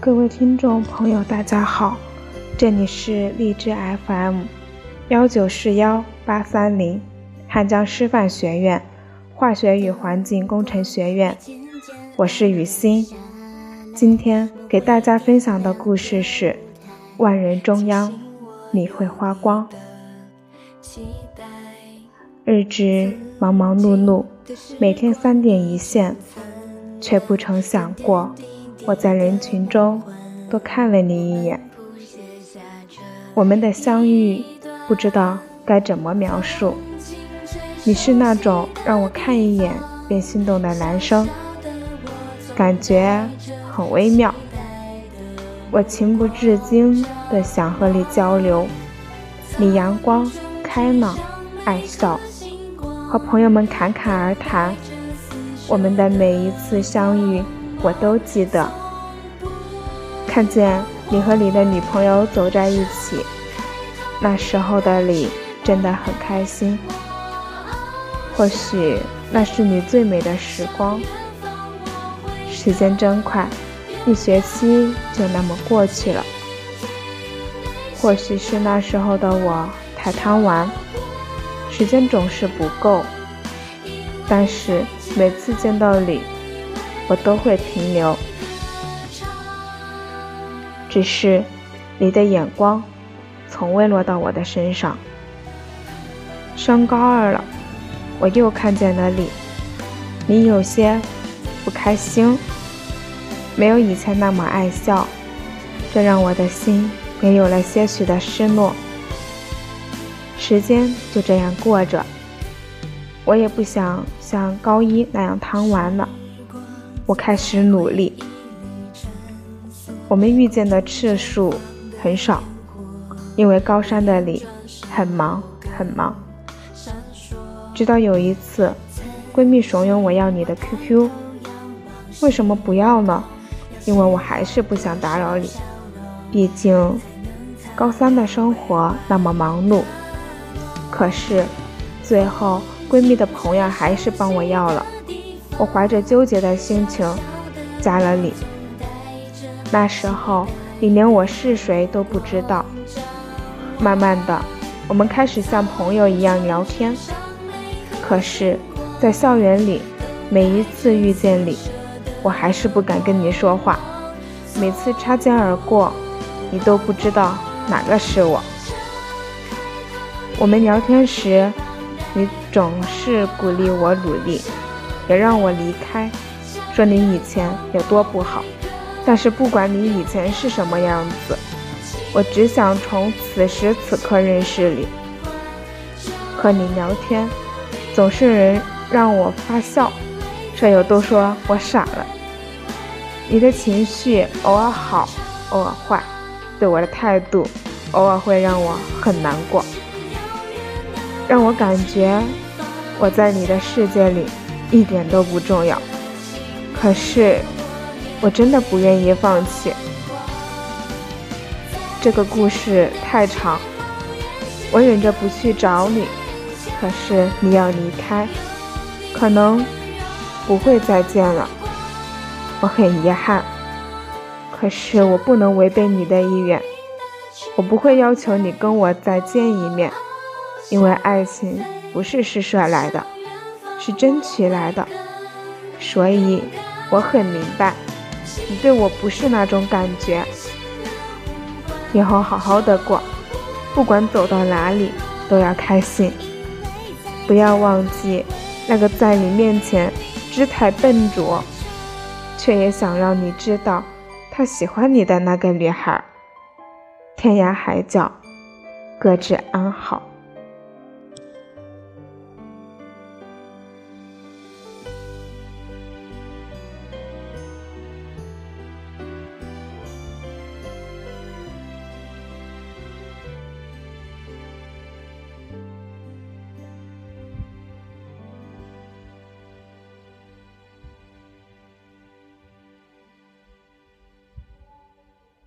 各位听众朋友，大家好，这里是荔枝 FM 幺九四幺八三零汉江师范学院化学与环境工程学院，我是雨欣。今天给大家分享的故事是《万人中央，你会花光》。日子忙忙碌碌，每天三点一线，却不曾想过。我在人群中多看了你一眼，我们的相遇不知道该怎么描述。你是那种让我看一眼便心动的男生，感觉很微妙。我情不自禁的想和你交流。你阳光开朗，爱笑，和朋友们侃侃而谈。我们的每一次相遇。我都记得，看见你和你的女朋友走在一起，那时候的你真的很开心。或许那是你最美的时光。时间真快，一学期就那么过去了。或许是那时候的我太贪玩，时间总是不够。但是每次见到你。我都会停留，只是你的眼光从未落到我的身上。升高二了，我又看见了你，你有些不开心，没有以前那么爱笑，这让我的心也有了些许的失落。时间就这样过着，我也不想像高一那样贪玩了。我开始努力。我们遇见的次数很少，因为高三的你很忙很忙。直到有一次，闺蜜怂恿我要你的 QQ，为什么不要呢？因为我还是不想打扰你，毕竟高三的生活那么忙碌。可是最后，闺蜜的朋友还是帮我要了。我怀着纠结的心情加了你。那时候你连我是谁都不知道。慢慢的，我们开始像朋友一样聊天。可是，在校园里，每一次遇见你，我还是不敢跟你说话。每次擦肩而过，你都不知道哪个是我。我们聊天时，你总是鼓励我努力。也让我离开，说你以前有多不好，但是不管你以前是什么样子，我只想从此时此刻认识你。和你聊天，总是能让我发笑，舍友都说我傻了。你的情绪偶尔好，偶尔坏，对我的态度偶尔会让我很难过，让我感觉我在你的世界里。一点都不重要，可是我真的不愿意放弃。这个故事太长，我忍着不去找你，可是你要离开，可能不会再见了。我很遗憾，可是我不能违背你的意愿，我不会要求你跟我再见一面，因为爱情不是施舍来的。是争取来的，所以我很明白，你对我不是那种感觉。以后好好的过，不管走到哪里都要开心。不要忘记那个在你面前姿态笨拙，却也想让你知道他喜欢你的那个女孩。天涯海角，各自安好。